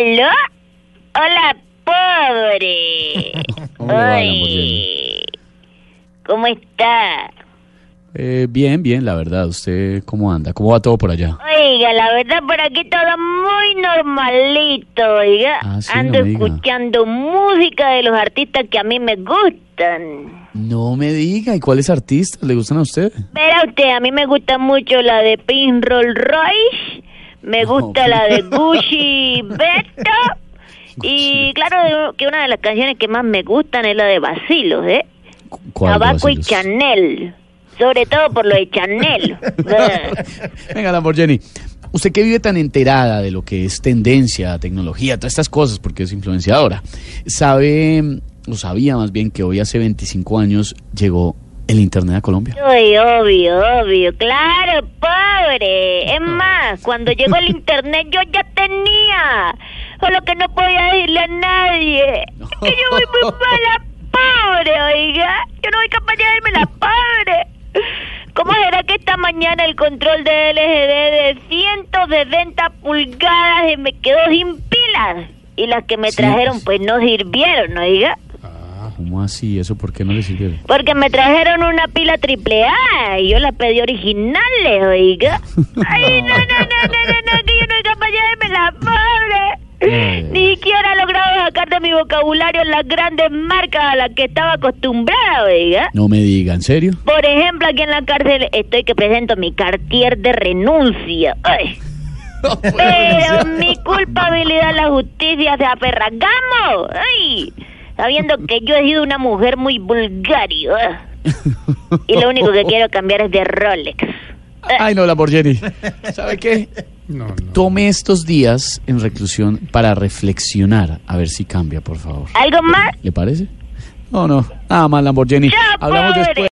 ¿Aló? Hola, pobre. Hola, Ay, ¿Cómo está? Eh, bien, bien, la verdad. ¿Usted cómo anda? ¿Cómo va todo por allá? Oiga, la verdad por aquí todo muy normalito, oiga. Ah, sí, Ando no me diga. escuchando música de los artistas que a mí me gustan. No me diga. ¿Y cuáles artistas le gustan a usted? Verá usted, a mí me gusta mucho la de Pink Roll Royce, me gusta la de Gucci Beto, y claro que una de las canciones que más me gustan es la de Basilos, ¿eh? Cu- ¿Cuál de Tabaco y? Chanel, sobre todo por lo de Chanel. Venga, Lamborghini. Usted que vive tan enterada de lo que es tendencia, tecnología, todas estas cosas, porque es influenciadora, sabe, o sabía más bien que hoy hace 25 años llegó el Internet a Colombia. Uy, obvio, obvio, claro, pobre. Es más, cuando llegó el internet yo ya tenía, solo que no podía decirle a nadie. Es que yo voy muy mala, pobre, oiga. Yo no voy capaz de darme la pobre. ¿Cómo será que esta mañana el control de LGD de 160 pulgadas se me quedó sin pilas? Y las que me Sí. trajeron pues no sirvieron, oiga. ¿Cómo así? ¿Eso por qué no le sirvió? Porque me trajeron una pila triple A y yo la pedí originales, oiga. Ay, no, no, no, no, no, no, que yo no soy capaz de darme la pobre. Eh. Ni siquiera he logrado sacar de mi vocabulario las grandes marcas a las que estaba acostumbrada, oiga. No me diga, ¿en serio? Por ejemplo, aquí en la cárcel estoy que presento mi cartier de renuncia. Ay. Pero mi culpabilidad la justicia se aferragamos. Ay, sabiendo que yo he sido una mujer muy vulgario. ah. Y lo único que quiero cambiar es de Rolex. Ay, no, Lamborghini. ¿Sabe qué? No, no. Tome estos días en reclusión para reflexionar, a ver si cambia, por favor. ¿Algo más? ¿Le parece? No, no, nada más, Lamborghini. Hablamos después.